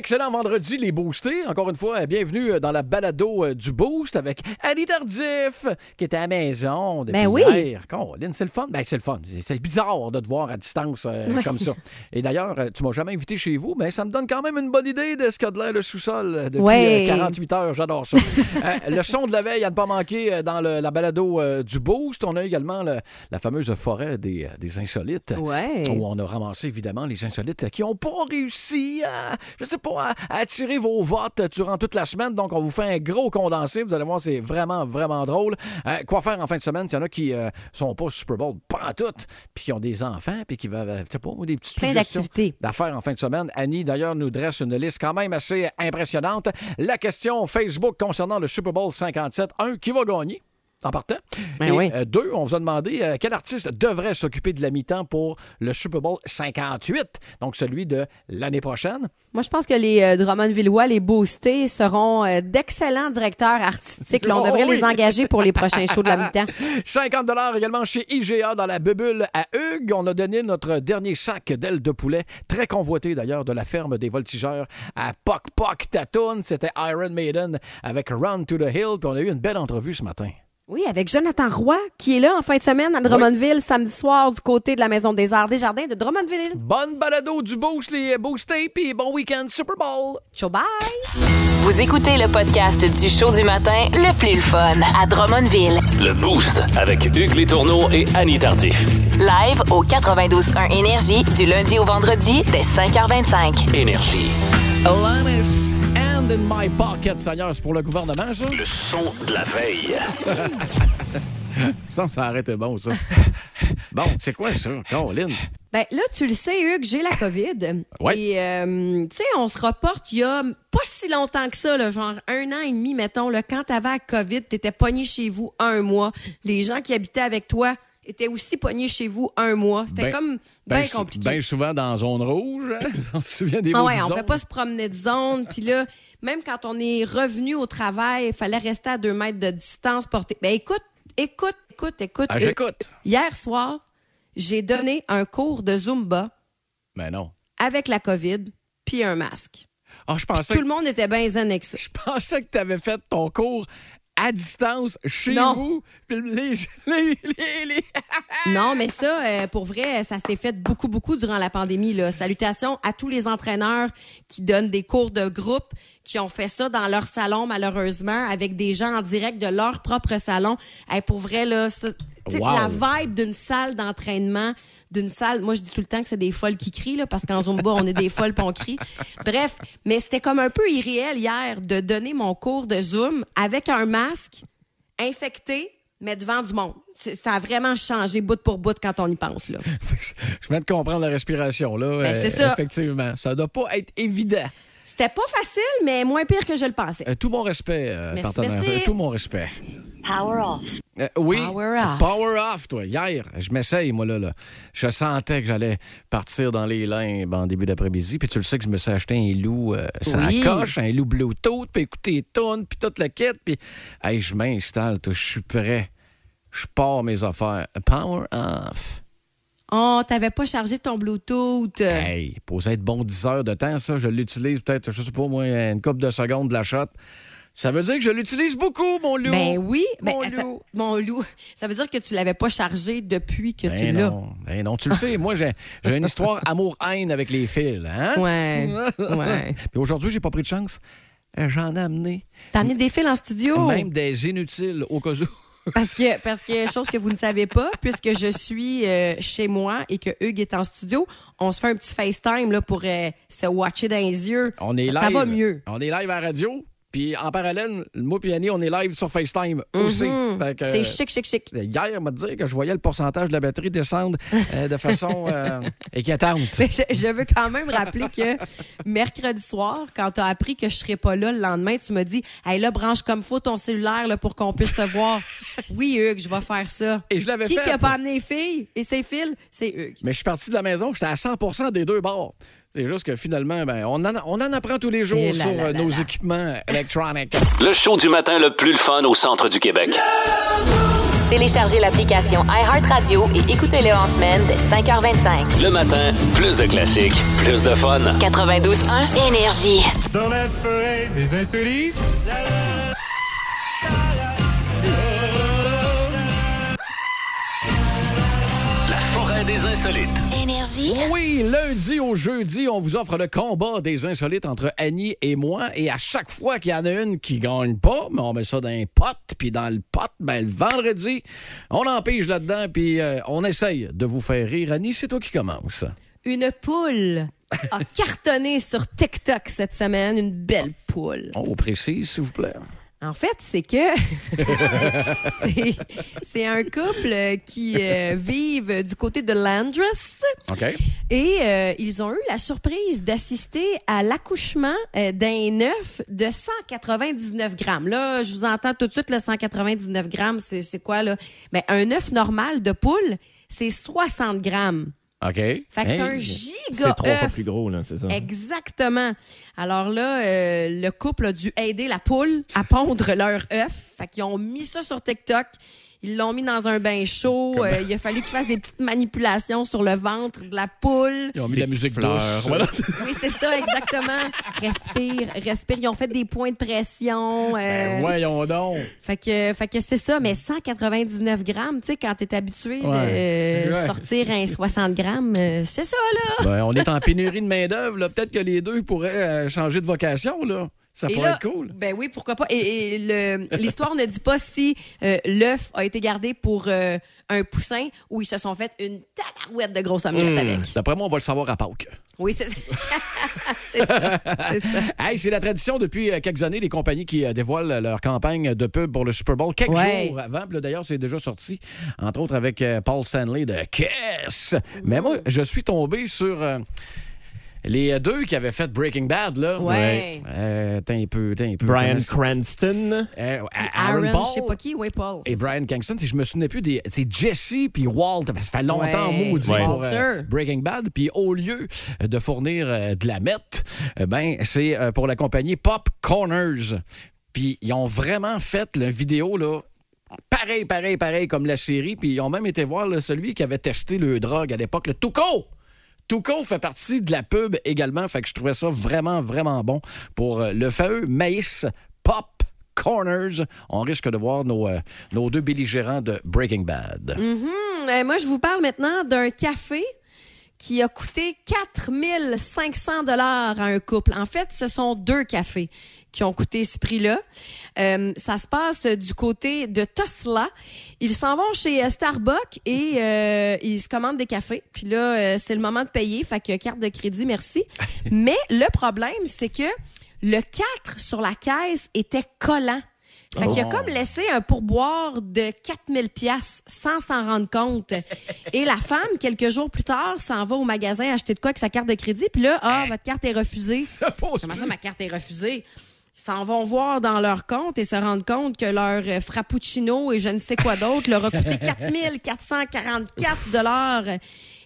Excellent vendredi, les boostés. Encore une fois, bienvenue dans la balado euh, du Boost avec Annie Tardif, qui était à la maison depuis Ben oui. hier. Colin, c'est le fun. Ben, c'est le fun. C'est- bizarre de te voir à distance euh, comme ça. Et d'ailleurs, euh, tu m'as jamais invité chez vous, mais ça me donne quand même une bonne idée de ce qu'a de l'air le sous-sol euh, depuis Ouais. euh, 48 heures. J'adore ça. Euh, le son de la veille à ne pas manquer euh, dans le- la balado euh, du Boost. On a également le- la fameuse forêt des, euh, des insolites. Où on a ramassé évidemment les insolites qui n'ont pas réussi à, je sais pas, attirer vos votes durant toute la semaine. Donc, on vous fait un gros condensé. Vous allez voir, c'est vraiment, vraiment drôle. Euh, quoi faire en fin de semaine? Il y en a qui euh, sont pas au Super Bowl, pas en tout, puis qui ont des enfants, puis qui veulent, euh, pas, des petites Plein d'activités. d'affaires en fin de semaine. Annie, d'ailleurs, nous dresse une liste quand même assez impressionnante. La question Facebook concernant le Super Bowl 57. Un, qui va gagner? En partant. Ben Et oui. euh, deux, on vous a demandé euh, quel artiste devrait s'occuper de la mi-temps pour le Super Bowl 58, donc celui de l'année prochaine. Moi, je pense que les euh, Drummondvillois, les boostés, seront euh, d'excellents directeurs artistiques. Là, on Oh, devrait oui. les engager pour les prochains shows de la mi-temps. 50 également chez IGA dans la bubule à Hugues. On a donné notre dernier sac d'ailes de poulet, très convoité d'ailleurs de la ferme des voltigeurs à Poc Poc Tatoon. C'était Iron Maiden avec Run to the Hill. Puis on a eu une belle entrevue ce matin. Oui, avec Jonathan Roy, qui est là en fin de semaine à Drummondville, samedi soir, du côté de la Maison des Arts des Jardins de Drummondville. Bonne balado du boost, les boostés, puis bon week-end Super Bowl. Ciao, bye! Vous écoutez le podcast du show du matin le plus le fun à Drummondville. Le Boost avec Hugues Létourneau et Annie Tardif. Live au 92.1 Énergie du lundi au vendredi dès 5h25. Énergie. Alanis in my pocket, Seigneur, c'est pour le gouvernement, ça? Le son de la veille. Il me semble que ça arrête bon, ça. bon, c'est quoi ça, Caroline? Ben là, tu le sais, Hugues, j'ai la COVID. Ouais. Et, euh, tu sais, on se reporte il y a pas si longtemps que ça, là, genre un an et demi, mettons, là, quand t'avais la COVID, t'étais pogné chez vous un mois. Les gens qui habitaient avec toi étaient aussi pognés chez vous un mois. C'était Ben- comme bien Ben, sou- compliqué. ben souvent dans zone rouge, hein? On se souvient des Ah ouais, on peut pas se promener de zone. Puis là, même quand on est revenu au travail, il fallait rester à deux mètres de distance, porter. Ben écoute, écoute, écoute, écoute. Ah, j'écoute. Hier soir, j'ai donné un cours de Zumba Mais non. avec la COVID puis un masque. Ah, je pensais, Tout le monde était bien zen avec ça. je pensais que tu avais fait ton cours à distance chez Non. vous. Puis les, les- les- les- Non, mais ça, euh, pour vrai, ça s'est fait beaucoup, beaucoup durant la pandémie. Là. Salutations à tous les entraîneurs qui donnent des cours de groupe, qui ont fait ça dans leur salon, malheureusement, avec des gens en direct de leur propre salon. Hey, pour vrai, là, ça, Wow. la vibe d'une salle d'entraînement, d'une salle, moi je dis tout le temps que c'est des folles qui crient, là, parce qu'en Zumba, on est des folles pis on crie. Bref, mais c'était comme un peu irréel hier de donner mon cours de Zoom avec un masque infecté, mais devant du monde. Ça a vraiment changé bout pour bout quand on y pense. Là. Je viens de comprendre la respiration, là. Ben, Euh, c'est ça. Effectivement. Ça doit pas être évident. C'était pas facile, mais moins pire que je le pensais. Euh, tout mon respect, euh, Merci, partenaire. merci. Euh, Tout mon respect. Power off. Euh, oui. Power off. Power off, toi. Hier, je m'essaye, moi, là, là. Je sentais que j'allais partir dans les limbes en début d'après-midi. Puis tu le sais que je me suis acheté un loup euh, ça Oui. coche, un loup Bluetooth, puis écouter les tunes, puis toute la quête. Puis, hey, je m'installe, toi, je suis prêt. Je pars mes affaires. Power off. Oh, t'avais pas chargé ton Bluetooth. Hey, posait être bon 10 heures de temps, ça. Je l'utilise peut-être, je sais pas, moi, une couple de secondes de la shot. Ça veut dire que je l'utilise beaucoup, mon loup. Ben oui, ben, Mon ça- loup. mon loup. Ça veut dire que tu l'avais pas chargé depuis que tu Ben l'as. non, ben non, tu le sais, moi j'ai j'ai une histoire amour-haine avec les fils, hein? Ouais. ouais. Puis aujourd'hui, j'ai pas pris de chance. Euh, J'en ai amené. T'as amené des fils en studio? Même des inutiles au cas où. Parce que, parce que, chose que vous ne savez pas, puisque je suis euh, chez moi et que Hugues est en studio, on se fait un petit FaceTime là, pour euh, se watcher dans les yeux. On est ça, live. ça va mieux. On est live à la radio. Puis en parallèle, moi et Annie, on est live sur FaceTime aussi. Mhm. C'est chic, chic, chic. Hier, m'a dit que je voyais le pourcentage de la batterie descendre euh, de façon euh, inquiétante. Mais je, je veux quand même rappeler que mercredi soir, quand tu as appris que je serais pas là le lendemain, tu me dis Hey là, branche comme faut ton cellulaire là, pour qu'on puisse te voir. oui, Hugues, je vais faire ça. Et je l'avais Qui fait. qui a pas amené les filles? Et ses fils? C'est Hugues. Mais je suis parti de la maison, j'étais à 100% des deux bords. C'est juste que finalement, ben, on, en, on en apprend tous les jours là sur là euh, là nos là. équipements électroniques. Le show du matin le plus le fun au centre du Québec. Téléchargez l'application iHeartRadio et écoutez-le en semaine dès 5h25. Le matin, plus de classiques, plus de fun. 92.1 Énergie. Dans la forêt des insolites. Des insolites. Énergie. Oui, lundi au jeudi, on vous offre le combat des insolites entre Annie et moi. Et à chaque fois qu'il y en a une qui gagne pas, mais on met ça dans un pot, puis dans le pot, ben, le vendredi, on empêche là-dedans, puis euh, on essaye de vous faire rire. Annie, c'est toi qui commence. Une poule a cartonné sur TikTok cette semaine. Une belle poule. On vous précise, s'il vous plaît. En fait, c'est que c'est- un couple qui euh, vivent du côté de Landress et euh, ils ont eu la surprise d'assister à l'accouchement euh, d'un œuf de 199 grammes. Là, je vous entends tout de suite, le 199 grammes, c'est c'est quoi là? Ben, un œuf normal de poule, c'est 60 grammes. OK. Fait que c'est Hey. un giga C'est trois fois plus gros, là, c'est ça. Exactement. Alors là, euh, le couple a dû aider la poule à pondre leur œuf. Fait qu'ils ont mis ça sur TikTok. Ils l'ont mis dans un bain chaud. Euh, il a fallu qu'ils fassent des petites manipulations sur le ventre de la poule. Ils ont mis de la musique fleurs. douce. Voilà, Oui, c'est ça, exactement. Respire, respire. Ils ont fait des points de pression. euh, Ben, voyons donc. fait que, fait que c'est ça, mais 199 grammes, tu sais, quand t'es habitué de Ouais. euh, Ouais. sortir un 60 grammes, euh, c'est ça, là. Ben, on est en pénurie de main-d'œuvre. Peut-être que les deux pourraient euh, changer de vocation. Là. Ça Et pourrait là, être cool. Ben oui, pourquoi pas. Et, l'histoire ne dit pas si euh, l'œuf a été gardé pour euh, un poussin ou ils se sont fait une tabarouette de grosse omelette avec. D'après moi, on va le savoir à Pâques. Oui, c'est ça. C'est ça. Hey, c'est la tradition depuis euh, quelques années, les compagnies qui dévoilent leur campagne de pub pour le Super Bowl quelques Ouais. jours avant. D'ailleurs, c'est déjà sorti, entre autres avec Paul Stanley de Kiss. Mais moi, je suis tombé sur euh, les deux qui avaient fait Breaking Bad. Là. Ouais. Euh, t'es un peu, t'es un peu. Brian Cranston. Euh, Aaron, Paul. je sais pas qui, oui, Paul. Et. Brian Kingston, si je me souvenais plus des. C'est Jesse puis Walt. Ça fait longtemps Ouais. maudit Ouais. pour euh. Breaking Bad. Puis au lieu de fournir euh, de la meth, euh, ben c'est euh, pour la compagnie Pop Corners. Puis ils ont vraiment fait la vidéo là. Pareil, pareil, pareil comme la série. Puis ils ont même été voir là, celui qui avait testé le drogue à l'époque, le Tuco. Tuco fait partie de la pub également. Fait que je trouvais ça vraiment, vraiment bon pour euh, le fameux maïs Pop Corners. On risque de voir nos, euh, deux belligérants de Breaking Bad. Hum, euh, moi, je vous parle maintenant d'un café qui a coûté 4500 dollars à un couple. En fait, ce sont deux cafés qui ont coûté ce prix-là. Euh, ça se passe du côté de Tesla. Ils s'en vont chez euh, Starbucks et euh, ils se commandent des cafés. Puis là, euh, c'est le moment de payer. Fait que carte de crédit, merci. Mais le problème, c'est que le 4 sur la caisse était collant. Fait qu'il a comme laissé un pourboire de 4000 pièces sans s'en rendre compte. Et la femme, quelques jours plus tard, s'en va au magasin acheter de quoi avec sa carte de crédit. Puis là, ah, votre carte est refusée. Suppose Comment ça, ma carte est refusée? Ils s'en vont voir dans leur compte et se rendent compte que leur euh, frappuccino et je ne sais quoi d'autre leur a coûté 4444 dollars.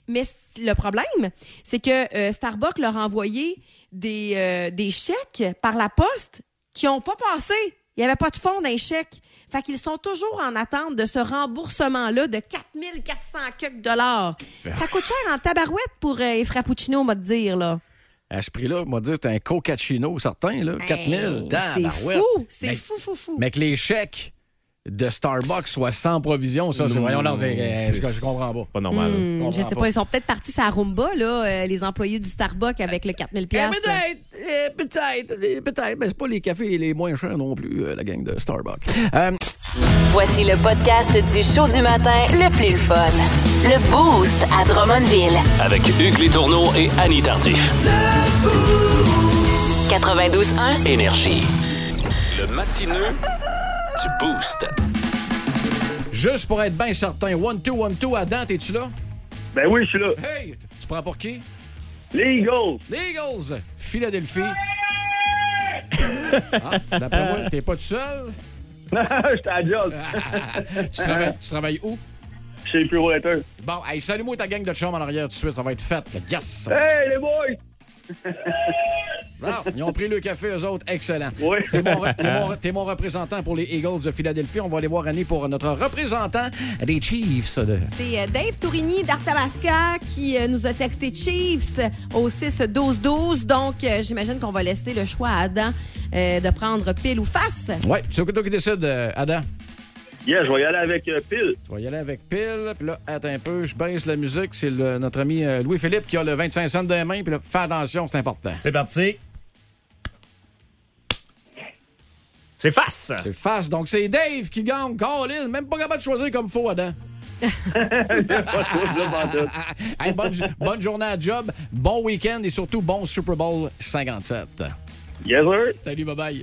Mais le problème, c'est que euh, Starbucks leur a envoyé des, euh, des chèques par la poste qui n'ont pas passé. Il n'y avait pas de fonds d'un chèque. Fait qu'ils sont toujours en attente de ce remboursement-là de 4400 quelques dollars. Ça coûte cher en tabarouette pour euh, les frappuccinos, on va te dire, là. À ce prix-là, on va dire c'est un cocacino certain, là. 4000. Hey. C'est fou. C'est fou, fou, fou. Mais que les chèques de Starbucks soient sans provision, ça, c'est. Voyons, non, c'est- euh, je, comprends pas. Pas normal. Hmm, comprends je sais pas. pas. ils sont peut-être partis à Rumba, là, euh, les employés du Starbucks avec le 4000 Eh, pièces. peut-être, eh, peut-être, eh, peut-être, mais c'est pas les cafés les moins chers non plus, euh, la gang de Starbucks. Euh, Voici le podcast du show du matin le plus fun. Le Boost à Drummondville. Avec Hugues Létourneau et Annie Tardif. 92.1. Énergie. Le matineux du Boost. juste pour être bien certain, one, two, one, two, Adam, es-tu là? Ben oui, je suis là. Hey, tu prends pour qui? Les Eagles. Les Eagles, Philadelphie. Ah, d'après moi, t'es pas tout seul? J'étais à job. tu, travailles, tu travailles où? Chez Pure Letter. Bon, hey, salut-moi ta gang de chum en arrière tout de suite, ça va être fait. Yes! Hey, les boys! Non, ils ont pris le café, eux autres. Excellent. Oui. T'es mon, mon- représentant pour les Eagles de Philadelphie. On va aller voir Annie pour notre représentant des Chiefs. de- C'est euh, Dave Tourigny d'Arthabasca qui euh, nous a texté Chiefs au 6-12-12. Donc, euh, j'imagine qu'on va laisser le choix à Adam euh, de prendre pile ou face. Ouais, c'est toi qui décide, Adam. Yeah, je vais y aller avec euh, Pile. Tu vas y aller avec pile. Puis là, attends un peu, je baisse la musique. C'est le- notre ami euh, Louis-Philippe qui a le 25 cents dans les mains. Puis là, fais attention, c'est important. C'est parti. C'est face. C'est face. Donc, c'est Dave qui gagne. Colin, même pas capable de choisir comme faux, Adam. Hey, bonne, bonne journée à job, bon week-end et surtout bon Super Bowl 57. Yes, sir. Salut, bye-bye.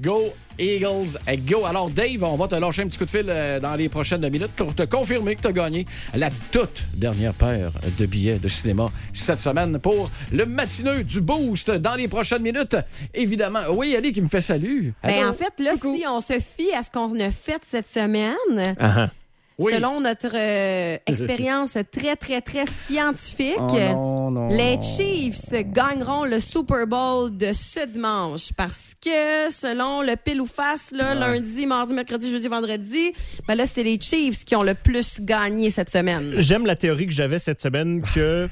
Go Eagles, eh, go. Alors, Dave, on va te lâcher un petit coup de fil euh, dans les prochaines minutes pour te confirmer que tu as gagné la toute dernière paire de billets de cinéma cette semaine pour le matineux du Boost dans les prochaines minutes. Évidemment. Oui, Ali qui me fait salut. Ben, en fait, là, Coucou. si on se fie à ce qu'on a fait cette semaine, Ah, Oui. selon notre euh, expérience très, très, très scientifique, Oh non, non, les. Chiefs gagneront le Super Bowl de ce dimanche parce que, selon le pile ou face, là, lundi, mardi, mercredi, jeudi, vendredi, ben là, c'est les Chiefs qui ont le plus gagné cette semaine. J'aime la théorie que j'avais cette semaine que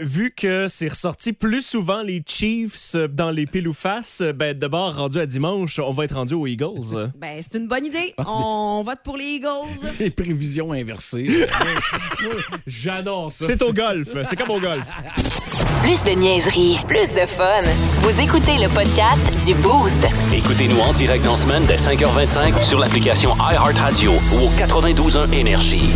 vu que c'est ressorti plus souvent les Chiefs euh, dans les piles ou face, euh, ben, d'abord, rendu à dimanche, on va être rendu aux Eagles. Ben, c'est une bonne idée. Ah, on vote pour les Eagles. Les prévisions inversées. J'adore ça. C'est au golf. C'est comme au golf. Plus de niaiserie, plus de fun. Vous écoutez le podcast du Boost. Écoutez-nous en direct dans la semaine dès 5h25 sur l'application iHeartRadio ou au 92.1 Énergie.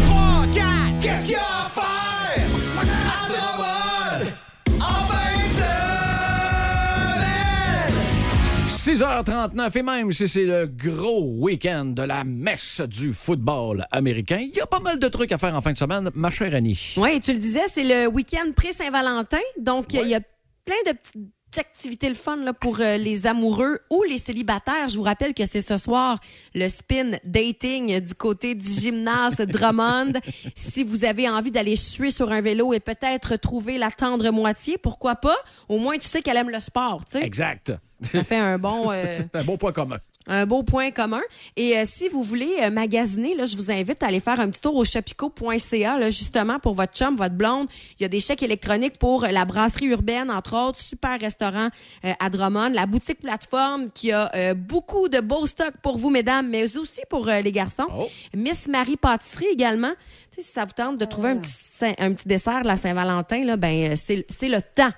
6h39 et même si c'est le gros week-end de la messe du football américain, il y a pas mal de trucs à faire en fin de semaine, ma chère Annie. Oui, tu le disais, c'est le week-end pré-Saint-Valentin. Donc, il y a plein de petites activités le fun là, pour euh, les amoureux ou les célibataires. Je vous rappelle que c'est ce soir le spin dating du côté du gymnase Drummond. si vous avez envie d'aller suer sur un vélo et peut-être trouver la tendre moitié, pourquoi pas? Au moins, tu sais qu'elle aime le sport. tu sais. Exact. Ça fait un bon... euh, un bon point commun. Un beau point commun. Et euh, si vous voulez euh, magasiner, là, je vous invite à aller faire un petit tour au chapico.ca, là, justement, pour votre chum, votre blonde. Il y a des chèques électroniques pour euh, la brasserie urbaine, entre autres, super restaurant euh, à Drummond, la boutique plateforme qui a euh, beaucoup de beaux stocks pour vous, mesdames, mais aussi pour euh, les garçons. Oh. Miss Marie Pâtisserie également. Tu sais, si ça vous tente de trouver un petit, Saint- un petit dessert de la Saint-Valentin, là, ben, c'est le temps.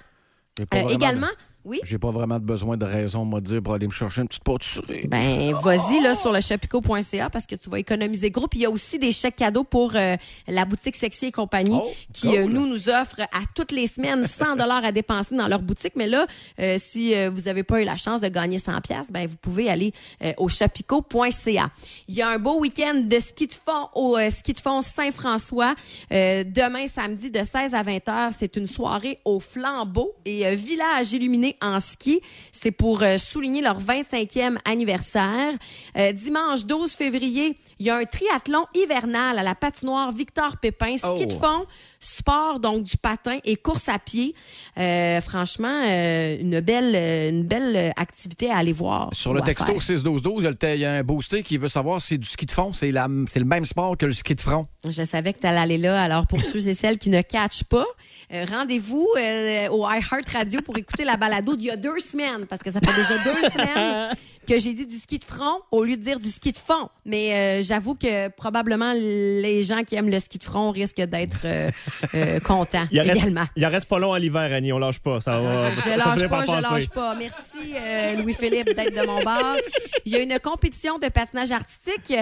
Euh, également, oui? J'ai pas vraiment de besoin de raison, moi, de dire, pour aller me chercher une petite pâtisserie. Ben, vas-y là sur le chapico.ca parce que tu vas économiser gros. Puis il y a aussi des chèques cadeaux pour euh, la boutique Sexy et compagnie Oh, qui euh, nous nous offre à toutes les semaines 100 dollars à dépenser dans leur boutique. Mais là, euh, si vous avez pas eu la chance de gagner 100 pièces, ben vous pouvez aller au chapico.ca. Il y a un beau week-end de ski de fond au ski de fond Saint-François. Demain samedi de 16 à 20 heures, c'est une soirée au flambeau et village illuminé en ski. C'est pour euh, souligner leur 25e anniversaire. Euh, dimanche 12 février, il y a un triathlon hivernal à la patinoire Victor Pépin, ski Oh. de fond, sport donc du patin et course à pied. Euh, franchement, euh, une belle une belle activité à aller voir. Sur le texto faire. 6-12-12, il y a le te- il y a un boosté qui veut savoir si c'est du ski de fond. C'est la- c'est le même sport que le ski de front. Je savais que tu allais aller là. Alors, pour ceux et celles qui ne catchent pas, euh, rendez-vous euh, au iHeart Radio pour écouter la balado d'il y a deux semaines, parce que ça fait déjà deux semaines que j'ai dit du ski de front au lieu de dire du ski de fond. Mais euh, j'avoue que probablement les gens qui aiment le ski de front risquent d'être euh, euh, contents Il reste, également. il en reste pas long à l'hiver, Annie, on lâche pas. Ça va, Je ça, ça lâche finit pas, par je lâche pas. Merci, Louis-Philippe, d'être de mon bord. Il y a une compétition de patinage artistique.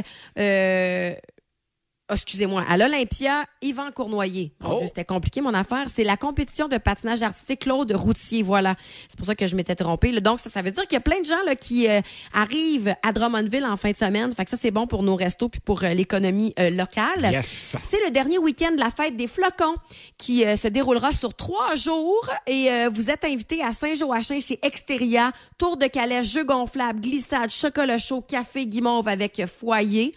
Oh, Excusez-moi, à l'Olympia, Yvan Cournoyer. Oh. C'était compliqué, mon affaire. C'est la compétition de patinage artistique Claude Routier. Voilà. C'est pour ça que je m'étais trompée. là. Donc, ça, ça veut dire qu'il y a plein de gens là, qui euh, arrivent à Drummondville en fin de semaine. Fait que ça, c'est bon pour nos restos puis pour euh, l'économie euh, locale. Yes. C'est le dernier week-end de la fête des flocons qui se déroulera sur trois jours et vous êtes invités à Saint-Joachim chez Exteria, tour de calèche, jeux gonflables, glissade, chocolat chaud, café guimauve avec foyer.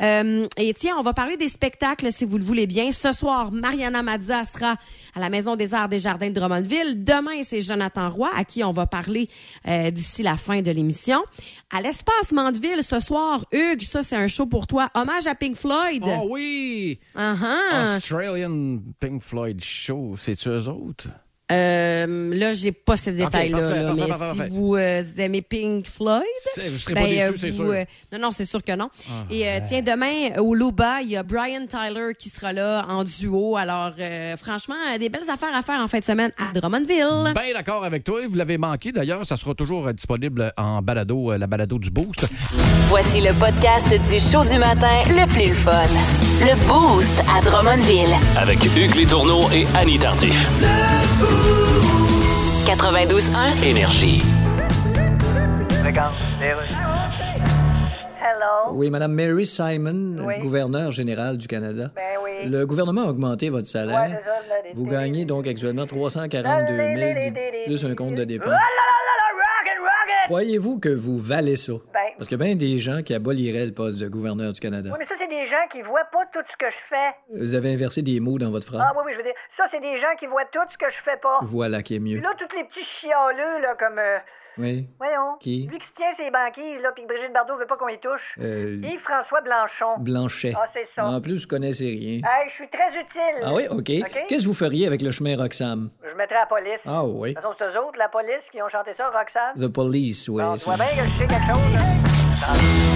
Euh, et tiens, on va parler des spectacles, si vous le voulez bien. Ce soir, Mariana Mazza sera à la Maison des Arts des Jardins de Drummondville. Demain, c'est Jonathan Roy, à qui on va parler euh, d'ici la fin de l'émission. À l'Espace Mandeville, ce soir, Hugues, ça, c'est un show pour toi. Hommage à Pink Floyd. Oh oui! Uh-huh. Australian Pink Floyd Show, c'est-tu eux autres? Euh, là, j'ai pas ce détail-là, parfait, là, parfait, mais parfait, si parfait. vous euh, aimez Pink Floyd, C'est- Vous serez pas ben, déçus, euh, c'est vous, sûr. euh, non, non, c'est sûr que non. Ah, Et euh, tiens, demain, au Luba, il y a Brian Tyler qui sera là en duo. Alors, euh, franchement, des belles affaires à faire en fin de semaine à Drummondville. Bien d'accord avec toi. Vous l'avez manqué d'ailleurs. Ça sera toujours disponible en balado, la balado du Boost. Voici le podcast du show du matin le plus le fun. Le Boost à Drummondville. Avec Hugues Létourneau et Annie Tardif. 92.1. Énergie. Hello. Oui, Madame Mary Simon, Oui. gouverneure générale du Canada. Ben oui. Le gouvernement a augmenté votre salaire. ça, Vous gagnez donc actuellement 342 000 plus un compte de dépenses. Ah là là là là, rocket, rocket! Croyez-vous que vous valez ça? Ben- Parce qu'il y a bien des gens qui aboliraient le poste de gouverneur du Canada. Oui, mais ça, c'est des gens qui voient pas tout ce que je fais. Vous avez inversé des mots dans votre phrase. Ah oui, oui, je veux dire, ça, c'est des gens qui voient tout ce que je fais pas. Voilà qui est Puis mieux. là, tous les petits chialeux, là, comme... euh, Oui. voyons. Qui? Lui qui se tient ses banquises, là, puis Brigitte Bardot veut pas qu'on y touche. Euh, Yves-François Blanchon. Blanchet. Ah, c'est ça. En plus, vous connaissez rien. Hey, je suis très utile. Ah oui, OK. Qu'est-ce que vous feriez avec le chemin Roxham? Je mettrais la police. Ah oui. De toute façon, c'est eux autres, la police, qui ont chanté ça, Roxane. The Police, oui. C'est- vois bien que je sais quelque chose, là.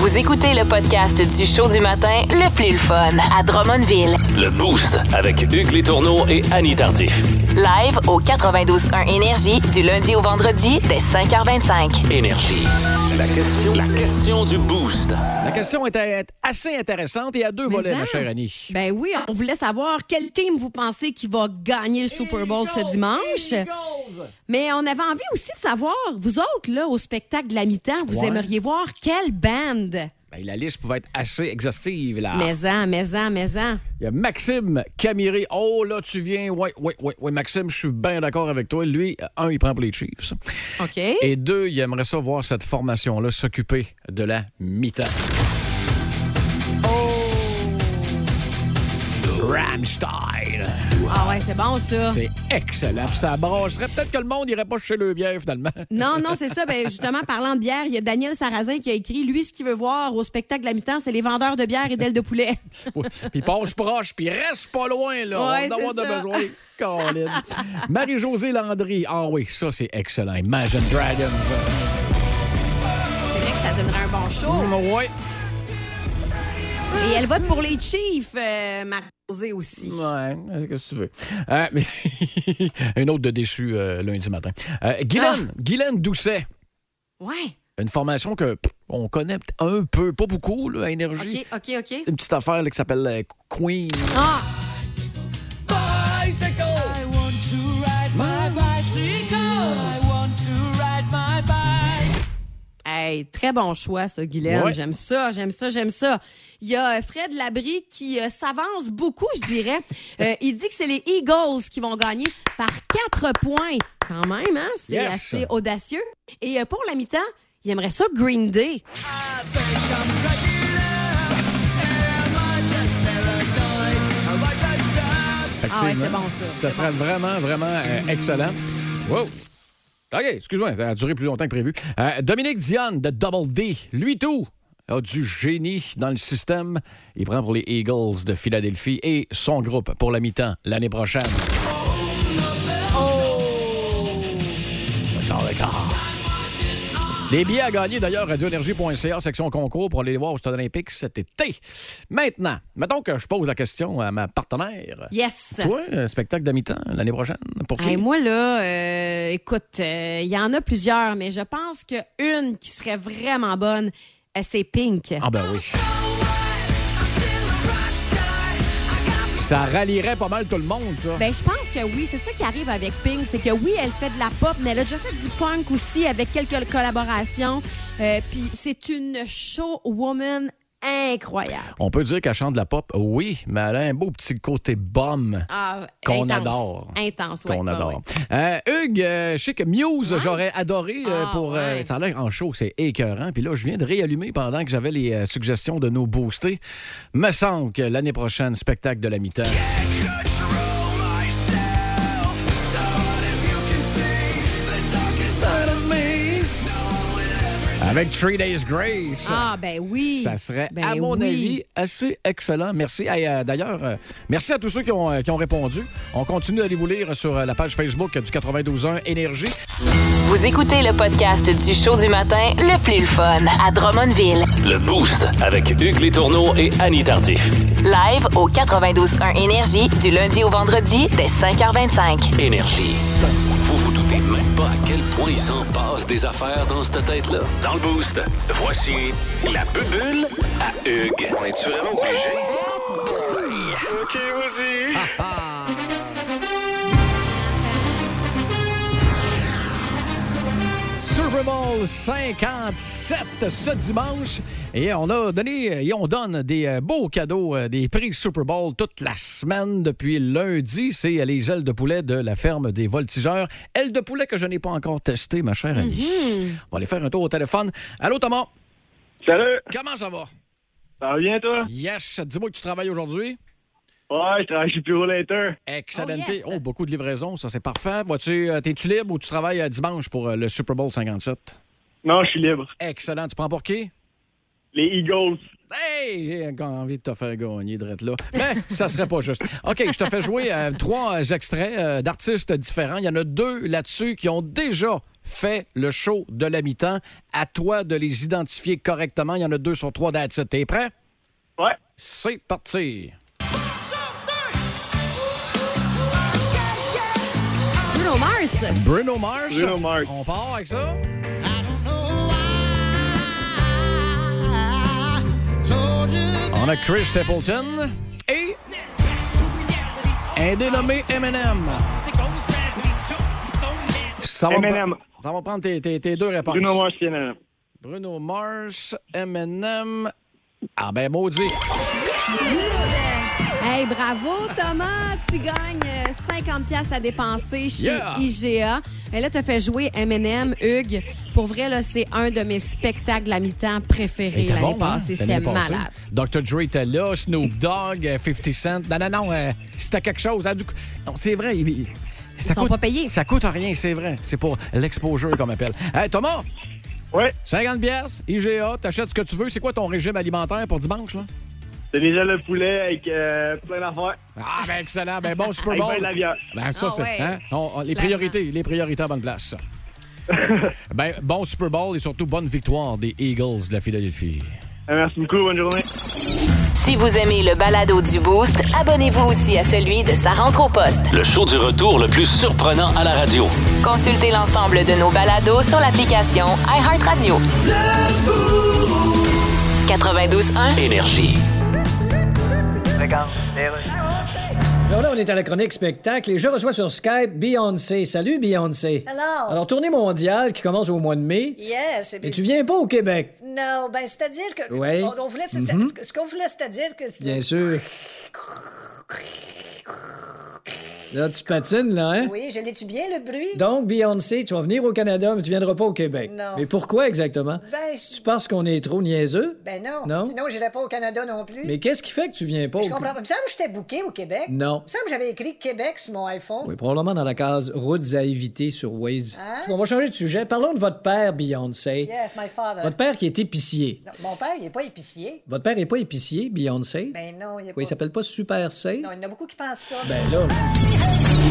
Vous écoutez le podcast du show du matin le plus le fun à Drummondville. Le Boost avec Hugues Létourneau et Annie Tardif. Live au 92.1 Énergie du lundi au vendredi dès 5h25. Énergie. La question, la question du Boost. La question était assez intéressante et à deux Mais volets, ma chère Annie. Ben oui, on voulait savoir quel team vous pensez qui va gagner le Super Bowl ce dimanche. Mais on avait envie aussi de savoir, vous autres, là, au spectacle de la mi-temps, vous Ouais. aimeriez voir quelle band? Ben, la liste pouvait être assez exhaustive. Là. Maison, maison, maison. Il y a Maxime Camiri. Oh, là, tu viens. Oui, oui, oui, oui. Maxime, je suis bien d'accord avec toi. Lui, un, il prend pour les Chiefs. OK. Et deux, il aimerait ça voir cette formation-là s'occuper de la mi-temps. Rammstein. Ah ouais, c'est bon, ça. C'est excellent. Puis ça brasserait. Peut-être que le monde irait pas chez le bière, finalement. Non, non, c'est ça. Ben, justement, parlant de bière, il y a Daniel Sarrazin qui a écrit Lui, ce qu'il veut voir au spectacle de la mi-temps, c'est les vendeurs de bière et d'ailes de poulet. Puis il passe proche, puis il reste pas loin, là. Ouais, On va de besoin. Colin. Marie-Josée Landry. Ah oui, ça, c'est excellent. Imagine Dragons. C'est vrai que ça donnerait un bon show. Mm, ouais. Et elle vote pour les Chiefs, euh, aussi. Ouais, qu'est-ce que tu veux. Euh, mais une autre de déçu euh, lundi matin. Euh, Guylaine, Guylaine Doucet. Ouais. Une formation que on connaît un peu, pas beaucoup, là, à Énergie. OK, OK, OK. Une petite affaire là, qui s'appelle euh, Queen. Ah! Hey, très bon choix, ça, Guylaine. Ouais. J'aime ça, j'aime ça, j'aime ça. Il y a euh, Fred Labrie qui euh, s'avance beaucoup, je dirais. Euh, il dit que c'est les Eagles qui vont gagner par quatre points. Quand même, hein? C'est Yes. assez audacieux. Et euh, pour la mi-temps, il aimerait ça Green Day. Ah ouais, c'est bon, ça. Ça serait bon, ça. vraiment, vraiment excellent. Wow! OK, excuse-moi, ça a duré plus longtemps que prévu. Euh, Dominique Diane de Double D, lui tout, a du génie dans le système. Il prend pour les Eagles de Philadelphie et son groupe pour la mi-temps l'année prochaine. Les billets à gagner, d'ailleurs, radioénergie.ca, section concours, pour aller les voir au Stade olympique cet été. Maintenant, mettons que je pose la question à ma partenaire. Yes. Toi, un spectacle de mi-temps l'année prochaine, pour qui? Hey, moi, là, euh, écoute, euh, il y en a plusieurs, mais je pense qu'une qui serait vraiment bonne, euh, c'est Pink. Ah ben oui. Ça rallierait pas mal tout le monde, ça. Ben, je pense que oui, c'est ça qui arrive avec Pink, c'est que oui, elle fait de la pop, mais elle a déjà fait du punk aussi avec quelques collaborations. Euh, Puis c'est une showwoman incroyable. On peut dire qu'elle chante de la pop, oui, mais elle a un beau petit côté bomb. Ah, Qu'on adore. Intense, ouais, qu'on ouais, adore. ouais. Euh, Hugues, euh, je sais que Muse, j'aurais adoré euh, Ah, pour. ça a l'air en show, c'est écœurant. Puis là, je viens de réallumer pendant que j'avais les suggestions de nos boostés. Me semble que l'année prochaine, spectacle de la mi-temps. Avec Three Days Grace. Ah, ben oui. Ça serait, Ben à mon oui. avis, assez excellent. Merci. Hey, euh, D'ailleurs, euh, merci à tous ceux qui ont, euh, qui ont répondu. On continue d'aller vous lire sur euh, la page Facebook du 92.1 Énergie. Vous écoutez le podcast du show du matin le plus le fun à Drummondville. Le Boost avec Hugues Létourneau et Annie Tardif. Live au 92.1 Énergie du lundi au vendredi dès 5h25. Énergie. Pas à quel point il s'en passe des affaires dans cette tête-là. Dans le Boost, voici la bubule à Hugues. On est-tu vraiment obligé? OK, vas-y. Bowl 57 ce dimanche. Et on a donné, et on donne des euh, beaux cadeaux, euh, des prix Super Bowl toute la semaine depuis lundi. C'est les ailes de poulet de la ferme des voltigeurs. Ailes de poulet que je n'ai pas encore testées, ma chère amie. On va aller faire un tour au téléphone. Allô, Thomas? Salut! Comment ça va? Ça va bien, toi? Yes. Dis-moi que tu travailles aujourd'hui. Ouais, je travaille chez Puro Later. Excellent. Oh, yes. Oh, beaucoup de livraisons, ça c'est parfait. Vas-tu, euh, t'es-tu libre ou tu travailles euh, dimanche pour euh, le Super Bowl 57? Non, je suis libre. Excellent. Tu prends pour qui? Les Eagles. Hey, j'ai encore envie de te faire gagner, drette là. Mais ça serait pas juste. OK, je te fais jouer euh, trois extraits euh, d'artistes différents. Il y en a deux là-dessus qui ont déjà fait le show de la mi-temps. À toi de les identifier correctement. Il y en a deux sur trois d'Atit. T'es prêt? Ouais. C'est parti. Mars. Bruno Mars. Bruno Mars. On part avec ça. On a Chris Stapleton et un dénommé Eminem. Ça va, Eminem. ça va prendre tes, tes- tes deux réponses. Bruno Mars, c'est Eminem. Bruno Mars, Eminem. Ah ben maudit. Hey, bravo, Thomas. Tu gagnes 50 pièces à dépenser chez Yeah. IGA. Et là, tu as fait jouer M&M, Hugues. Pour vrai, là, c'est un de mes spectacles de la mi-temps préférés l'année bon, hein? passée. C'était malade. Dr. Dre était là, Snoop Dogg, euh, 50 Cent. Non, non, non, euh, c'était quelque chose. hein, du coup- Non, c'est vrai. il- ça sont coûte, pas payés. Ça coûte rien, c'est vrai. C'est pour l'exposure qu'on appelle. Hey, Thomas, Ouais. 50 pièces, IGA, t'achètes ce que tu veux. C'est quoi ton régime alimentaire pour dimanche, là? C'est ailes de poulet avec euh, plein d'affaires. Ah, ben excellent. Ben bon Super Avec Bowl. ben de la bière. Ben ça, Ah c'est... ouais. hein? On- on- les Clairement. priorités, les priorités à bonne place. ben, bon Super Bowl et surtout bonne victoire des Eagles de la Philadelphie. Euh, Merci beaucoup, bonne journée. Si vous aimez le balado du Boost, abonnez-vous aussi à celui de sa rentre au poste. Le show du retour le plus surprenant à la radio. Consultez l'ensemble de nos balados sur l'application iHeartRadio. 92.1 Énergie. Alors là, on est à la chronique spectacle et je reçois sur Skype Beyoncé. Salut Beyoncé. Alors? Alors, tournée mondiale qui commence au mois de mai. Yes. Et tu viens pas au Québec, Non, ben, c'est-à-dire que. Ouais. On, on voulait. c'est- ce- Ce qu'on voulait, c'est-à-dire que. bien sûr. Là, tu patines, là, hein? Oui, je l'ai-tu bien, le bruit? Donc, Beyoncé, tu vas venir au Canada, mais tu viendras pas au Québec. Non. Mais pourquoi exactement? Ben, Tu penses qu'on est trop niaiseux? ben non. Non? Sinon, j'irais pas au Canada non plus. Mais qu'est-ce qui fait que tu viens pas Je au comprends pas. Il me semble que j'étais booké au Québec. Non. Il me semble que j'avais écrit Québec sur mon iPhone. Oui, probablement dans la case routes à éviter sur Waze. Hein? On va changer de sujet. Parlons de votre père, Beyoncé. Yes, my father. Votre père qui est épicier. Non, mon père, il est pas épicier. Votre père est pas épicier, Beyoncé? Ben non, il est Oui, pas. il s'appelle pas Super C? Non, il y en a beaucoup qui pensent ça. Ben là,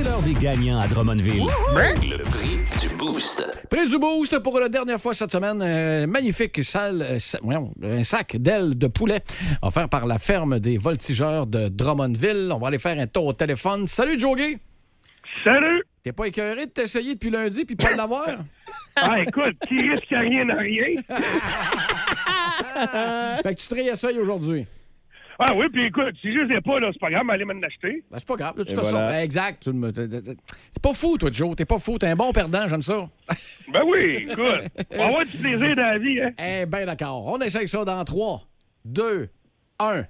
C'est l'heure des gagnants à Drummondville. Le prix du Boost. Prix du boost pour la dernière fois cette semaine. euh, magnifique salle, euh, sa- voyons, un sac d'ailes de poulet offert par la ferme des voltigeurs de Drummondville. On va aller faire un tour au téléphone. Salut, Jogué! Salut! T'es pas écœuré de t'essayer depuis lundi puis pas de l'avoir? Ah, écoute, qui risque rien n'a rien. fait que tu te réessayes aujourd'hui. Ah oui, puis écoute, si je les ai pas, là, c'est pas grave, allez m'en acheter. Ben, c'est pas grave, de toute Et façon. voilà. Exact. Tu me- t'es- pas fou, toi, Joe. T'es pas fou. T'es un bon perdant, j'aime ça. Ben oui, écoute, on va avoir du plaisir dans la vie, hein. Eh ben d'accord. On essaye ça dans 3, 2, 1.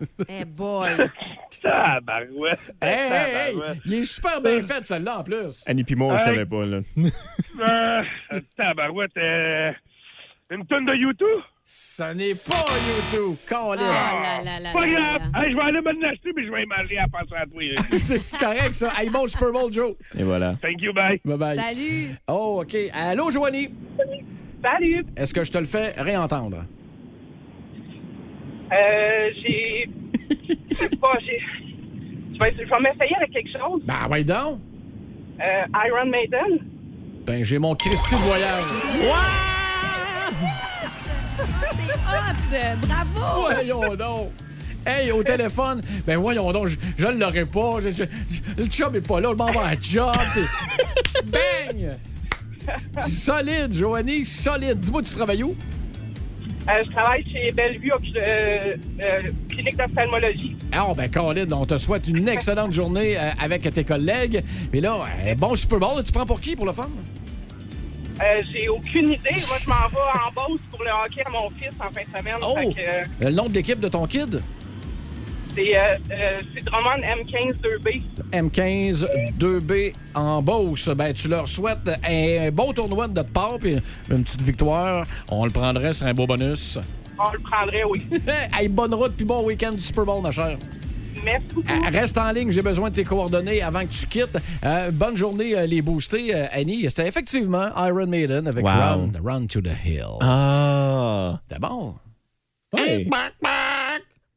Eh boy. Tabarouette. Hey, hey, hey! Il est super bien fait, celui-là, en plus. Annie pis moi, on le Hey. savait pas, là. Euh, tabarouette, euh, une tonne de YouTube? Ce n'est pas YouTube, Oh Colin. là là là Pas grave. Hey, je vais aller m'en acheter, mais je vais y manger à passer à toi. C'est correct, ça. Hey, bon Super Bowl, Joe. Et voilà. Thank you, bye. Bye-bye. Salut. Oh, OK. Allô, Joanie? Salut. Est-ce que je te le fais réentendre? Euh, j'ai. Je sais pas, j'ai. Je vais, je vais m'essayer avec quelque chose. Ben, ouais, donc. Euh, Iron Maiden. Ben, j'ai mon Christy de voyage. Hot. Bravo. Voyons donc. Hey, au téléphone, ben voyons donc, je, je ne l'aurais pas. Je- je- je- le chum est pas là, je m'en vais à job. Bang! Solide, Joanie, solide. Dis-moi, tu travailles où? Euh, je travaille chez Bellevue, euh, euh, clinique d'ophtalmologie. Ah, ben, Colin, on te souhaite une excellente journée avec tes collègues. Mais là, bon Super Bowl, tu prends pour qui pour le fun? Euh, j'ai aucune idée. Moi, je m'en vais en Beauce pour le hockey à mon fils en fin de semaine. Oh! Que, Le nom de l'équipe de ton kid? c'est, c'est Drummond M15 2B. M15 2B en Beauce. Ben, tu leur souhaites un bon tournoi de notre part, puis une petite victoire. On le prendrait sur un beau bonus. On le prendrait, oui. hey, bonne route, puis bon week-end du Super Bowl, ma chère. Merci beaucoup. Euh, Reste en ligne, j'ai besoin de tes coordonnées avant que tu quittes. Euh, bonne journée, euh, les boostés, euh, Annie. C'était effectivement Iron Maiden avec Wow. Run, Run to the Hill. Ah! C'était bon. Ouais.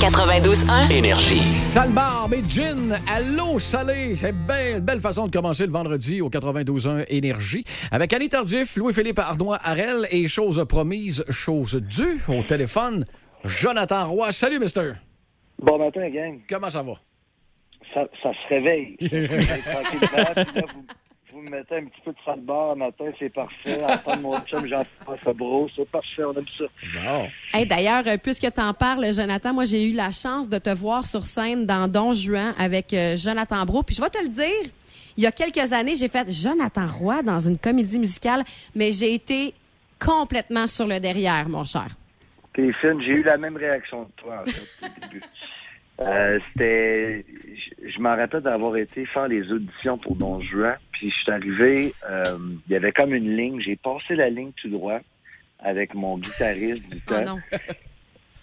92.1 Énergie. Salbar, mais gin, allô salé. C'est belle, belle façon de commencer le vendredi au 92.1 Énergie. Avec Annie Tardif, Louis-Philippe Ardois Harel et chose promise, chose due au téléphone. Jonathan Roy. Salut, mister. Bon matin, gang. Comment ça va? Ça, ça se réveille. Vous, me mettez un petit peu de salle bar matin, c'est parfait. Entendre mon chum Jean-François Bro, c'est parfait, on aime ça. Bon. Hey, D'ailleurs, euh, puisque tu en parles, Jonathan, moi, j'ai eu la chance de te voir sur scène dans Don Juan avec euh, Jonathan Brault. Puis je vais te le dire, il y a quelques années, j'ai fait Jonathan Roy dans une comédie musicale, mais j'ai été complètement sur le derrière, mon cher. T'es fine, j'ai eu la même réaction que toi, en fait, au début. Euh, c'était. Je, m'en rappelle d'avoir été faire les auditions pour Don Juan, puis je suis arrivé, euh, il y avait comme une ligne, j'ai passé la ligne tout droit avec mon guitariste du Oh temps. non.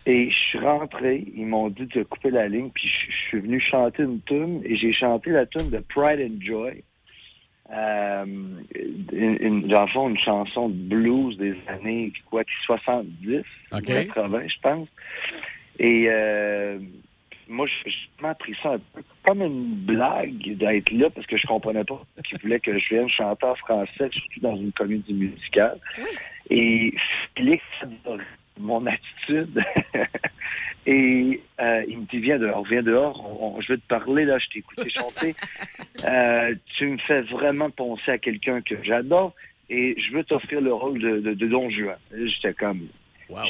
Et je suis rentré, ils m'ont dit de couper la ligne, puis je, suis venu chanter une tune, et j'ai chanté la tune de Pride and Joy. Euh, une, une- dans le fond, une chanson de blues des années quoi, 70, OK. 80, je pense. Et euh, moi, j'ai vraiment pris ça un peu comme une blague d'être là parce que je comprenais pas qu'ils voulaient que je vienne chanter en français, surtout dans une comédie musicale. Et Félix mon attitude. Et euh, il me dit, viens dehors, viens dehors, on- on- je vais te parler, là, je t'ai écouté chanter. Euh, tu me fais vraiment penser à quelqu'un que j'adore et je veux t'offrir le rôle de, de, de Don Juan. J'étais comme,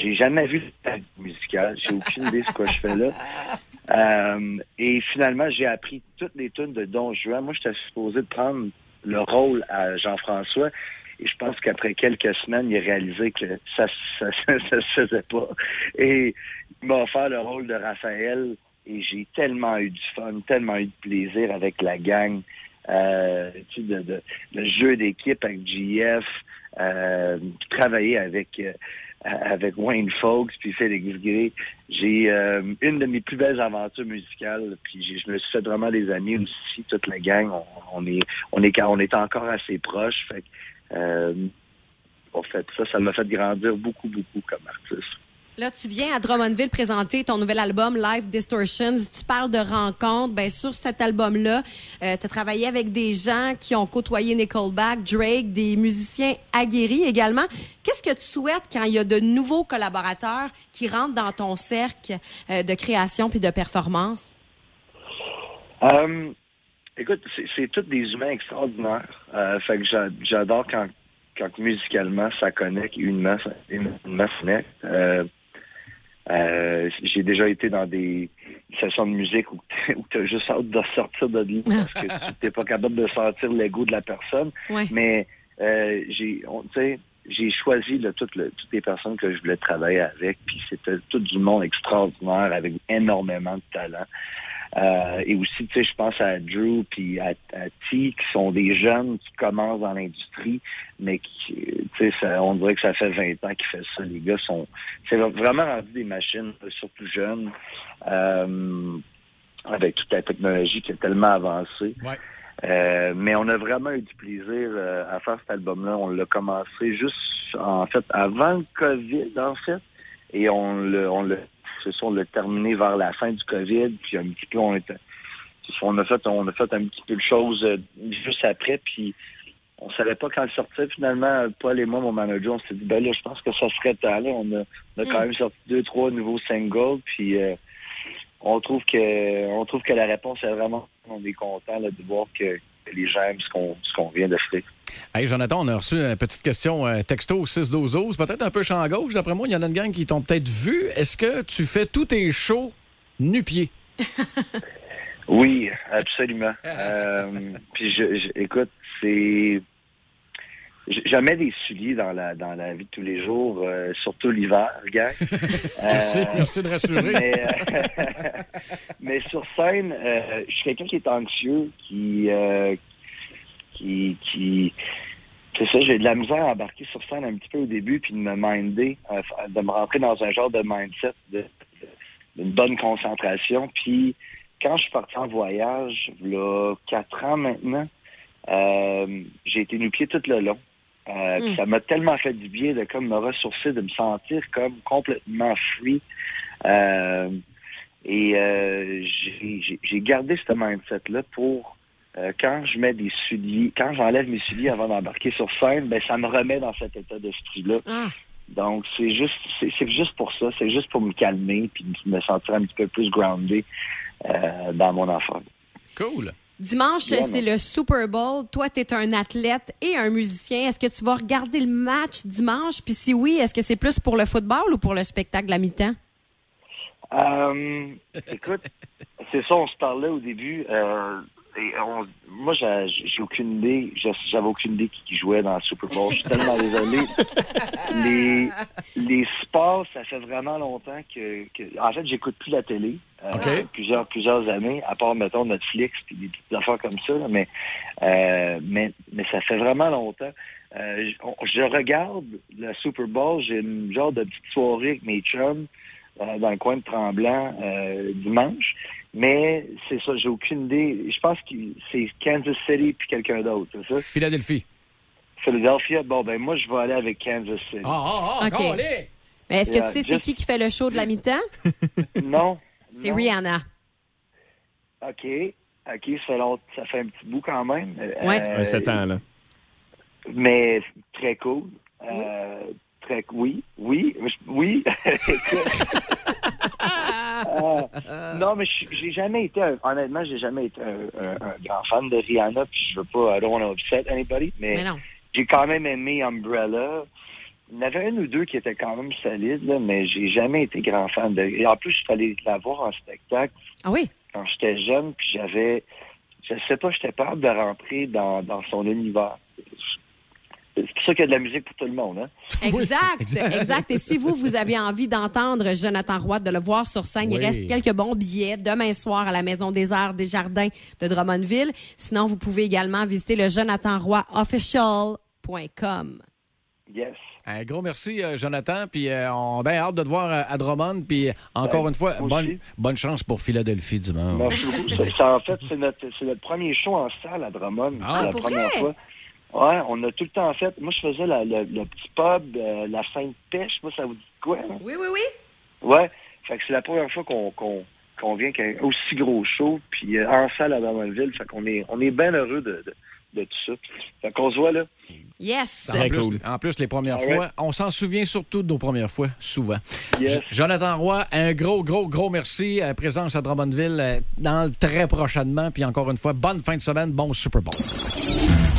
j'ai jamais vu de musicale, j'ai aucune idée de ce que je fais là. Euh, et finalement, j'ai appris toutes les tunes de Don Juan. Moi, j'étais supposé de prendre le rôle à Jean-François. Et je pense qu'après quelques semaines, il a réalisé que ça, ça, ça, ça se faisait pas. Et il m'a offert le rôle de Raphaël. Et j'ai tellement eu du fun, tellement eu de plaisir avec la gang. Euh, tu sais, de, de- le jeu d'équipe avec GF, euh, travailler avec euh, avec Wayne Fox puis Félix Gray. J'ai euh, une de mes plus belles aventures musicales. Puis je me suis fait vraiment des amis aussi, toute la gang. On, est on est on est encore assez proches. Fait euh, pas fait. Ça, ça m'a fait grandir beaucoup, beaucoup comme artiste. Là, tu viens à Drummondville présenter ton nouvel album Live Distortions. Tu parles de rencontres. Ben, sur cet album-là, tu as travaillé avec des gens qui ont côtoyé Nickelback, Drake, des musiciens aguerris également. Qu'est-ce que tu souhaites quand il y a de nouveaux collaborateurs qui rentrent dans ton cercle euh, de création puis de performance? Euh, écoute, c'est- tous des humains extraordinaires. Euh, fait que j'a- j'adore quand, quand musicalement ça connecte, humainement ça, humainement ça connecte. Euh, J'ai déjà été dans des sessions de musique où, où tu as juste hâte de sortir de là parce que tu n'es pas capable de sentir l'ego de la personne. Ouais. Mais euh, j'ai j'ai choisi là, toutes, le- toutes les personnes que je voulais travailler avec, puis c'était tout du monde extraordinaire avec énormément de talent. Euh, et aussi, tu sais, je pense à Drew puis à, à T, qui sont des jeunes qui commencent dans l'industrie, mais qui, tu sais, ça- on dirait que ça fait 20 ans qu'ils font ça. Les gars sont, c'est vraiment rendu des machines, surtout jeunes, euh, avec toute la technologie qui est tellement avancée. Ouais. Euh, mais on a vraiment eu du plaisir à faire cet album-là. On l'a commencé juste, en fait, avant le COVID, en fait. Et on l'a, c'est ça, on l'a terminé vers la fin du COVID. Puis un petit peu, on était, on a fait, on a fait un petit peu de choses euh, juste après. Puis on savait pas quand le sortir. Finalement, Paul et moi, mon manager, on s'est dit, ben là, je pense que ça serait temps. Là, on a, on a quand même sorti deux, trois nouveaux singles. Puis euh, on trouve que, on trouve que la réponse est vraiment, on est content là, de voir que, les gens aiment ce qu'on, ce qu'on vient d'offrir. Hey, Jonathan, on a reçu une petite question euh, texto 612 peut-être un peu champ gauche. D'après moi, il y en a une gang qui t'ont peut-être vu. Est-ce que tu fais tous tes shows nu-pieds? Oui, absolument. Euh, puis je, je- écoute, c'est jamais des souliers dans la dans la vie de tous les jours, euh, surtout l'hiver, gars. Merci, merci de rassurer. Mais, euh, mais sur scène, euh, je suis quelqu'un qui est anxieux, qui euh, qui qui c'est ça, j'ai de la misère à embarquer sur scène un petit peu au début, puis de me minder, euh, de me rentrer dans un genre de mindset de, de- d'une bonne concentration. Puis quand je suis parti en voyage, là, quatre ans maintenant, euh, j'ai été nu-pied tout le long. Euh, puis Mm. Ça m'a tellement fait du bien de comme me ressourcer, de me sentir comme complètement free. Et j'ai gardé ce mindset-là pour euh, quand je mets des souliers, quand j'enlève mes souliers avant d'embarquer sur scène, ben ça me remet dans cet état d'esprit-là. Donc c'est juste c'est c'est juste pour ça, c'est juste pour me calmer puis me sentir un petit peu plus groundé euh, dans mon affaire. Cool. Dimanche, Yeah, c'est non. le Super Bowl. Toi, tu es un athlète et un musicien. Est-ce que tu vas regarder le match dimanche? Puis si oui, est-ce que c'est plus pour le football ou pour le spectacle de la mi-temps? Euh, écoute, c'est ça, on se parlait au début. euh, et on- moi, j'ai j'ai aucune idée. J'avais aucune idée qui, qui jouait dans le Super Bowl. Je suis tellement désolé. Les, les sports, ça fait vraiment longtemps que. que- en fait, j'écoute plus la télé. euh, OK. plusieurs, plusieurs années, à part, mettons, Netflix puis des petites affaires comme ça. là, mais, euh, mais, mais ça fait vraiment longtemps. Euh, je, on- je regarde le Super Bowl. J'ai une genre de petite soirée avec mes chums euh, dans le coin de Tremblant euh, dimanche. Mais c'est ça, j'ai aucune idée. Je pense que c'est Kansas City puis quelqu'un d'autre, c'est ça? Philadelphie. Philadelphia. Bon, ben moi, je vais aller avec Kansas City. Ah, ah, ah, OK. encore, allez! Mais est-ce que Yeah, tu sais c'est just- qui qui fait le show de la mi-temps? Non. C'est. Rihanna. OK. OK, ça ça fait un petit bout quand même. Euh, Ouais. Un 7 ans, là. Mais très cool. Euh, Très oui, oui, oui. Euh, non, mais je- j'ai jamais été, un- honnêtement, j'ai jamais été un, un- un grand fan de Rihanna, puis je veux pas, I don't want to upset anybody, mais, j'ai quand même aimé Umbrella. Il y en avait une ou deux qui étaient quand même solides, là, mais j'ai jamais été grand fan de. Et en plus, je suis allé la voir en spectacle Ah oui? quand j'étais jeune, puis j'avais, je sais pas, j'étais pas hâte de rentrer dans, dans son univers. C'est pour ça qu'il y a de la musique pour tout le monde, hein? Exact, exact. Et si vous, vous avez envie d'entendre Jonathan Roy, de le voir sur scène, il reste quelques bons billets demain soir à la Maison des Arts des Jardins de Drummondville. Sinon, vous pouvez également visiter le jonathanroyofficial.com. Yes. Un gros merci, euh, Jonathan. Puis euh, on a bien hâte de te voir euh, à Drummond. Puis encore Ouais, une fois, bonne, chance pour Philadelphie dimanche. Merci beaucoup. C'est- c'est- en fait, c'est notre, premier show en salle à Drummond. Ah, c'est la pour première vrai? fois. Ouais, on a tout le temps fait. Moi, je faisais la- le, le petit pub, euh, la fin de pêche. Moi, ça vous dit quoi? hein? Oui, oui, oui. Ouais. Fait que c'est la première fois qu'on qu'on qu'on vient qu'un aussi gros show, puis euh, en salle à Drummondville. Fait qu'on est, on est bien heureux de, de, de tout ça. Fait qu'on se voit là. Yes. En plus, en plus, les premières Ah fois, on s'en souvient surtout de nos premières fois, souvent. Yes. Jonathan Roy, un gros, gros, gros merci. Euh, présence à Drummondville euh, dans le très prochainement. Puis encore une fois, bonne fin de semaine, bon Super Bowl.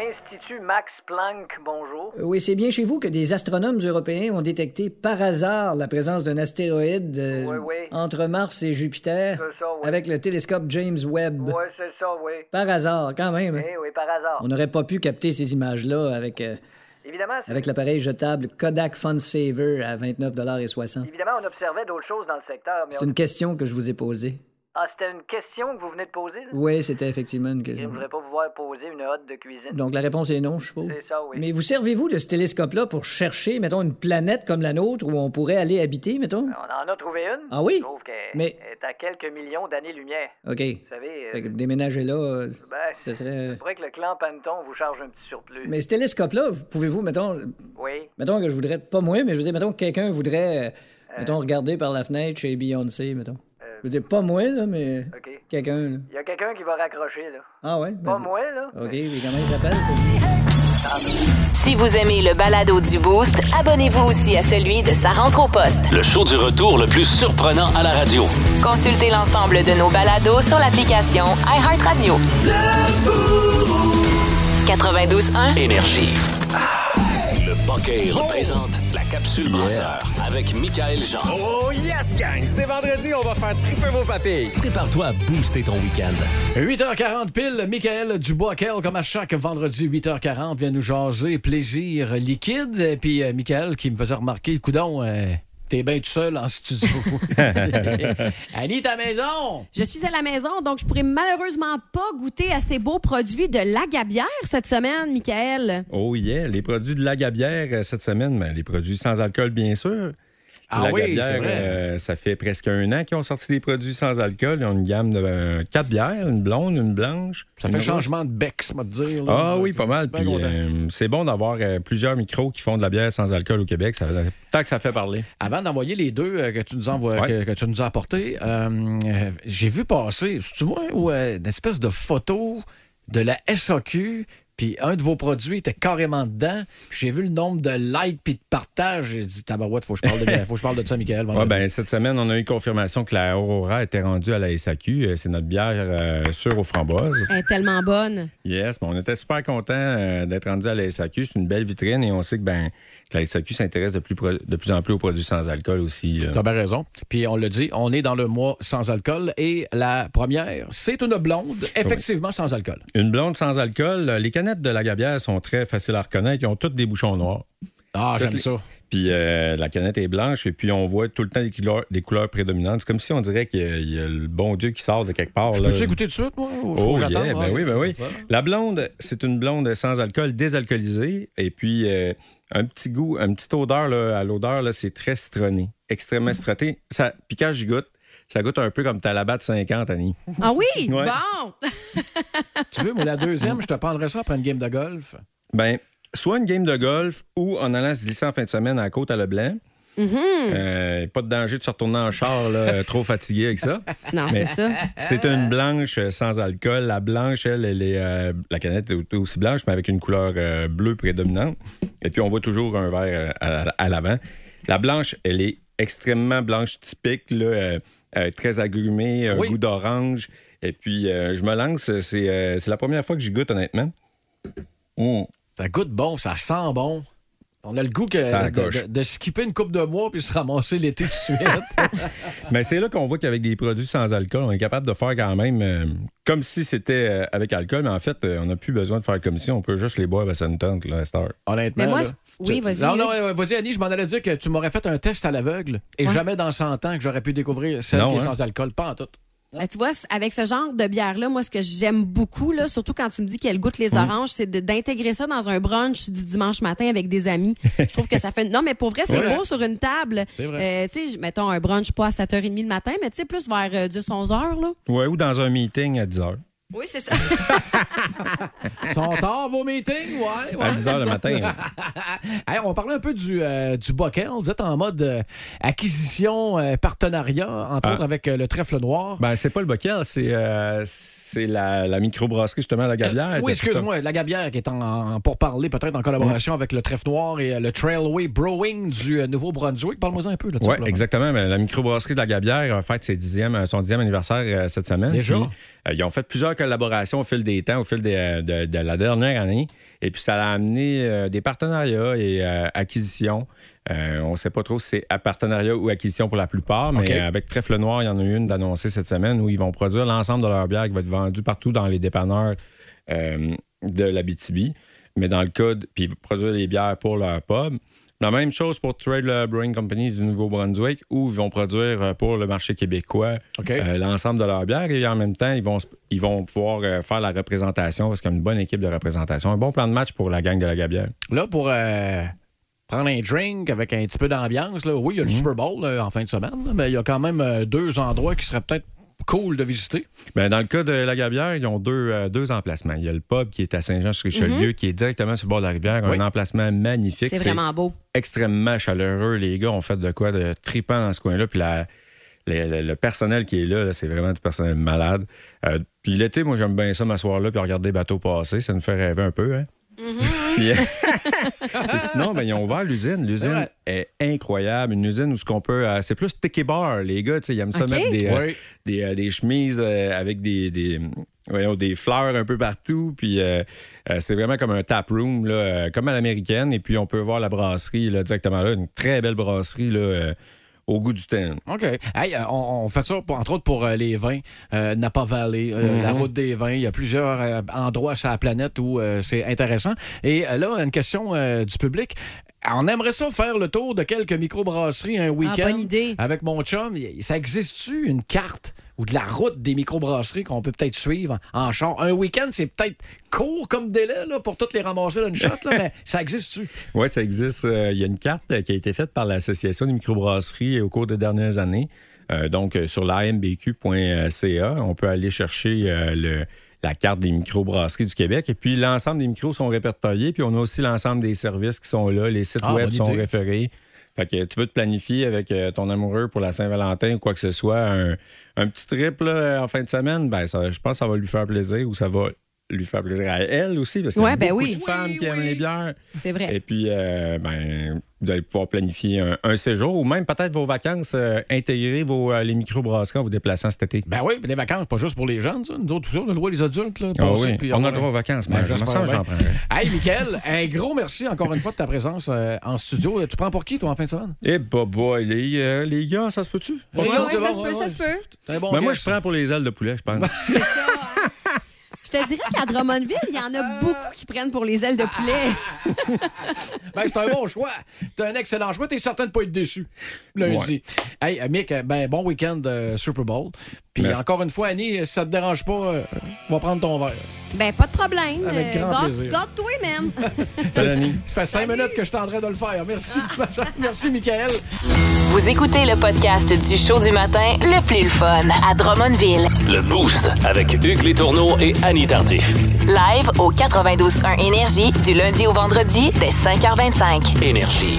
L'Institut Max Planck, bonjour. Euh, Oui, c'est bien chez vous que des astronomes européens ont détecté par hasard la présence d'un astéroïde euh, Oui, oui. entre Mars et Jupiter ça, oui. avec le télescope James Webb. Oui, c'est ça, oui. Par hasard, quand même. hein. Oui, oui, par hasard. On n'aurait pas pu capter ces images-là avec, euh, Évidemment, avec l'appareil jetable Kodak Fun Saver à 29,60 évidemment, on observait d'autres choses dans le secteur, mais C'est on- une question que je vous ai posée. Ah, c'était une question que vous venez de poser? là? Oui, c'était effectivement une Je ne question. voudrais pas vous voir poser une hotte de cuisine? Donc la réponse est non, je suppose. C'est ça, oui. Mais vous servez-vous de ce télescope-là pour chercher, mettons, une planète comme la nôtre où on pourrait aller habiter, mettons? On en a trouvé une. Ah oui? Sauf qu'elle Mais- est à quelques millions d'années-lumière. OK. Vous savez, euh, déménager là, euh, ben, ce serait... c'est vrai que le clan Panton vous charge un petit surplus. Mais ce télescope-là, vous- pouvez-vous, mettons, Oui. mettons que je voudrais, pas moi, mais je veux dire, mettons que quelqu'un voudrait, euh, mettons, regarder par la fenêtre chez Beyoncé, mettons. Je veux dire, pas moi, là, mais Euh. OK. quelqu'un, là. Il y a quelqu'un qui va raccrocher, là. Ah ouais? Pas Ben, moi, là. OK, mais comment il s'appelle? Si vous aimez le balado du Boost, abonnez-vous aussi à celui de sa rentre au poste. Le show du retour le plus surprenant à la radio. Consultez l'ensemble de nos balados sur l'application iHeartRadio. 92.1 Énergie. Le Buckale présente capsule brasseur avec Michael Jean. Oh yes, gang! C'est vendredi, on va faire triper vos papilles. Prépare-toi à booster ton week-end. 8h40 pile, Michael Dubois-Quel, comme à chaque vendredi 8h40, vient nous jaser plaisir liquide. Et puis euh, Michael qui me faisait remarquer, coudon, euh, t'es bien tout seul en studio. Annie, ta maison! Je suis à la maison, donc je pourrais malheureusement pas goûter à ces beaux produits de la Gabière cette semaine, Michael. Oh yeah, les produits de la Gabière euh, cette semaine, mais les produits sans alcool, bien sûr. Ah la oui, Gabière, c'est vrai. euh, ça fait presque un an qu'ils ont sorti des produits sans alcool. Ils ont une gamme de euh, quatre bières, une blonde, une blanche. Ça fait changement de bec, ça m'a dire. là. Ah oui, pas mal. Puis, euh, c'est bon d'avoir plusieurs micros qui font de la bière sans alcool au Québec. Ça, tant que ça fait parler. Avant d'envoyer les deux que tu nous envoies, Ouais. que, que tu nous as apportés, j'ai vu passer, ou euh, une espèce de photo de la SAQ, puis un de vos produits était carrément dedans, puis j'ai vu le nombre de likes puis de partages, j'ai dit, tabarouette, faut que je parle de, faut que je parle de ça, Michael. Ouais, ben, cette semaine, on a eu confirmation que la Aurora était rendue à la SAQ. Euh, C'est notre bière euh, sûre aux framboises. Elle est tellement bonne. Yes, mais on était super contents d'être rendu à la SAQ. C'est une belle vitrine et on sait que, ben, que la SAQ s'intéresse de plus, pro- de plus en plus aux produits sans alcool aussi. là. T'as bien raison. Puis on l'a dit, on est dans le mois sans alcool et la première, c'est une blonde, effectivement sans alcool. Une blonde sans alcool. euh, Les canettes de la Gabière sont très faciles à reconnaître. Ils ont toutes des bouchons noirs. Ah, j'aime ça. Puis euh, la canette est blanche et puis on voit tout le temps des couleurs, des couleurs prédominantes. C'est comme si on dirait qu'il y a- il y, a le bon Dieu qui sort de quelque part. Je peux-tu écouter tout de suite, moi? ou Oh yeah, ben Ouais. oui, ben oui. La blonde, c'est une blonde sans alcool désalcoolisée et puis euh, un petit goût, une petite odeur là, à l'odeur, là, c'est très citronné, extrêmement citronné. Ça, puis quand j'y goûte, ça goûte un peu comme ta labatte 50, Annie. Ah oui? Ouais. Bon! Tu veux, moi, la deuxième, je te prendrais ça après une game de golf. Ben, soit une game de golf ou en allant se glisser en fin de semaine à la côte à Leblanc. Mhm. Euh, pas de danger de se retourner en char, là, trop fatigué avec ça. Non, c'est ça. C'est une blanche sans alcool. La blanche, elle, elle est, euh, la canette est aussi blanche, mais avec une couleur euh, bleue prédominante. Et puis, on voit toujours un vert euh, à, à l'avant. La blanche, elle est extrêmement blanche typique, là, très agrumée, Oui. goût d'orange. Et puis, je me lance. C'est c'est la première fois que j'y goûte, honnêtement. Mm. Ça goûte bon, ça sent bon. On a le goût que, de, coche. de- de skipper une coupe de mois puis se ramasser l'été tout de suite. Mais c'est là qu'on voit qu'avec des produits sans alcool, on est capable de faire quand même euh, comme si c'était euh, avec alcool, mais en fait, euh, on n'a plus besoin de faire comme si, on peut juste les boire à ça nous tente, là, à cette heure. Honnêtement. Mais moi, là, oui, vas-y, Non, non, vas-y, Annie, je m'en allais dire que tu m'aurais fait un test à l'aveugle et Ouais. jamais dans 100 ans que j'aurais pu découvrir celle Non, qui est hein? sans alcool. Pas en tout. Ben, tu vois, avec ce genre de bière-là, moi, ce que j'aime beaucoup, là, surtout quand tu me dis qu'elle goûte les Mm. oranges, c'est d'intégrer ça dans un brunch du dimanche matin avec des amis. Je trouve que ça fait... Non, mais pour vrai, c'est Ouais. beau sur une table. C'est vrai. Euh, tu sais, mettons un brunch pas à 7h30 le matin, mais tu sais, plus vers euh, 10-11 heures, là. Ouais, ou dans un meeting à 10 h. Oui, c'est ça. Sont tard vos meetings? Ouais. ouais. À 10 heures le matin. Hey, on va parler un peu du, euh, du Bockel. Vous êtes en mode euh, acquisition, euh, partenariat, entre Ah. autres avec euh, le trèfle noir. Ben, c'est pas le bocal, c'est euh, c'est la, la microbrasserie, justement, à la Gabière. Euh, oui, excuse-moi, la Gabière qui est en, en- pour parler peut-être en collaboration avec le Trèfle Noir et euh, le Trailway Brewing du euh, Nouveau-Brunswick. Parle-moi un peu de ça. Oui, exactement. Ben, la microbrasserie de la Gabière a fait ses dixième, son dixième anniversaire cette semaine. Déjà? Puis, euh, ils ont fait plusieurs collaborations au fil des temps, au fil des, de, de la dernière année. Et puis, ça a amené euh, des partenariats et euh, acquisitions. Euh, on ne sait pas trop si c'est à partenariat ou acquisition pour la plupart, mais euh, avec Trèfle Noir, il y en a eu une d'annoncée cette semaine où ils vont produire l'ensemble de leur bière qui va être vendue partout dans les dépanneurs euh, de la BTB. Mais dans le cas, de- puis ils vont produire des bières pour leur pub. La même chose pour Trade Brewing Company du Nouveau-Brunswick, où ils vont produire pour le marché québécois euh, l'ensemble de leurs bières et en même temps, ils vont, se- ils vont pouvoir faire la représentation parce qu'il y a une bonne équipe de représentation. Un bon plan de match pour la gang de la Gabière. Là, pour euh, prendre un drink avec un petit peu d'ambiance, là, oui, il y a Mhm. le Super Bowl là, en fin de semaine, là, mais il y a quand même euh, deux endroits qui seraient peut-être cool de visiter. Ben, dans le cas de la Gabière, ils ont deux, euh, deux emplacements. Il y a le pub qui est à Saint-Jean-sur-Richelieu, Mhm. qui est directement sur le bord de la rivière, Oui. un emplacement magnifique. C'est vraiment beau. extrêmement chaleureux. Les gars ont fait de quoi de tripant dans ce coin-là. Puis la- le, le- le personnel qui est là, là, c'est vraiment du personnel malade. Euh, puis l'été, moi, j'aime bien ça m'asseoir là puis regarder les bateaux passer. Ça nous fait rêver un peu. Hein? Puis, et sinon, ben, ils ont ouvert l'usine. L'usine est incroyable. Une usine où ce qu'on peut. euh, c'est plus ticket bar. Les gars, ils aiment ça OK. mettre des, euh, Oui. des, euh, des chemises euh, avec des, des, voyons, des fleurs un peu partout. Puis euh, euh, c'est vraiment comme un tap room, là, euh, comme à l'américaine. Et puis on peut voir la brasserie là, directement là. Une très belle brasserie là, euh, au goût du temps. OK. Hey, euh, on, on fait ça, pour- entre autres, pour euh, les vins. Euh, Napa Valley, euh, Mhm. la route des vins. Il y a plusieurs euh, endroits sur la planète où euh, c'est intéressant. Et euh, là, une question euh, du public. On aimerait ça faire le tour de quelques microbrasseries un week-end. bonne idée. Avec mon chum. Ça existe-tu une carte? Ou de la route des microbrasseries qu'on peut peut-être suivre en, char? Un week-end, c'est peut-être court comme délai là, pour toutes les ramasser d'une shot, là, mais ça existe-tu? Oui, ça existe. Euh, Il y a une carte euh, qui a été faite par l'Association des microbrasseries au cours des dernières années. Euh, donc, euh, sur l'ambq.ca, on peut aller chercher euh, le- la carte des microbrasseries du Québec. Et puis, l'ensemble des micros sont répertoriés. Puis, on a aussi l'ensemble des services qui sont là. Les sites Ah, web sont référés. Fait que tu veux te planifier avec euh, ton amoureux pour la Saint-Valentin ou quoi que ce soit, un, petit trip là, en fin de semaine, ben ça, je pense que ça va lui faire plaisir ou ça va lui faire plaisir à elle aussi parce qu'il y a Ouais, ben beaucoup oui. de femmes qui aiment les bières. C'est vrai. Et puis, euh, ben, vous allez pouvoir planifier un, un séjour ou même peut-être vos vacances, euh, intégrer vos, euh, les microbrasseries en vous déplaçant cet été. Ben oui, les vacances, pas juste pour les jeunes, ça. Nous autres, tout ça, on a le droit, les adultes, là, Ah oui, puis on a le droit aux vacances. Ben, Ben, j'en prendrais. Hey, Mickaël, un gros merci encore une fois de ta présence euh, en studio. Tu prends pour qui, toi, en fin de semaine? Eh, bah, boy, les, euh, les gars, ça se peut-tu? Ouais, Ouais, ouais, ouais, c'est ça se peut, ouais, ça ouais. se peut. Ben, moi, je prends pour les ailes de poulet, je pense. Je te dirais qu'à Drummondville, il y en a beaucoup qui prennent pour les ailes de poulet. Ben, c'est un bon choix. T'as un excellent choix. T'es certain de pas être déçu lundi. Hey, euh, Mick, euh, ben, bon week-end de Super Bowl. Puis Merci. encore une fois, Annie, si ça te dérange pas, euh, on va prendre ton verre. Ben, pas de problème. Avec Euh, grand garde- plaisir. Garde-toi, man. Salut, Annie. Ça fait cinq minutes que je tendrais de le faire. Merci. Merci, Michael. Vous écoutez le podcast du show du matin le plus le fun à Drummondville. Le Boost avec Hugues Létourneau et Annie Tardif. Live au 92.1 Énergie du lundi au vendredi dès 5h25. Énergie.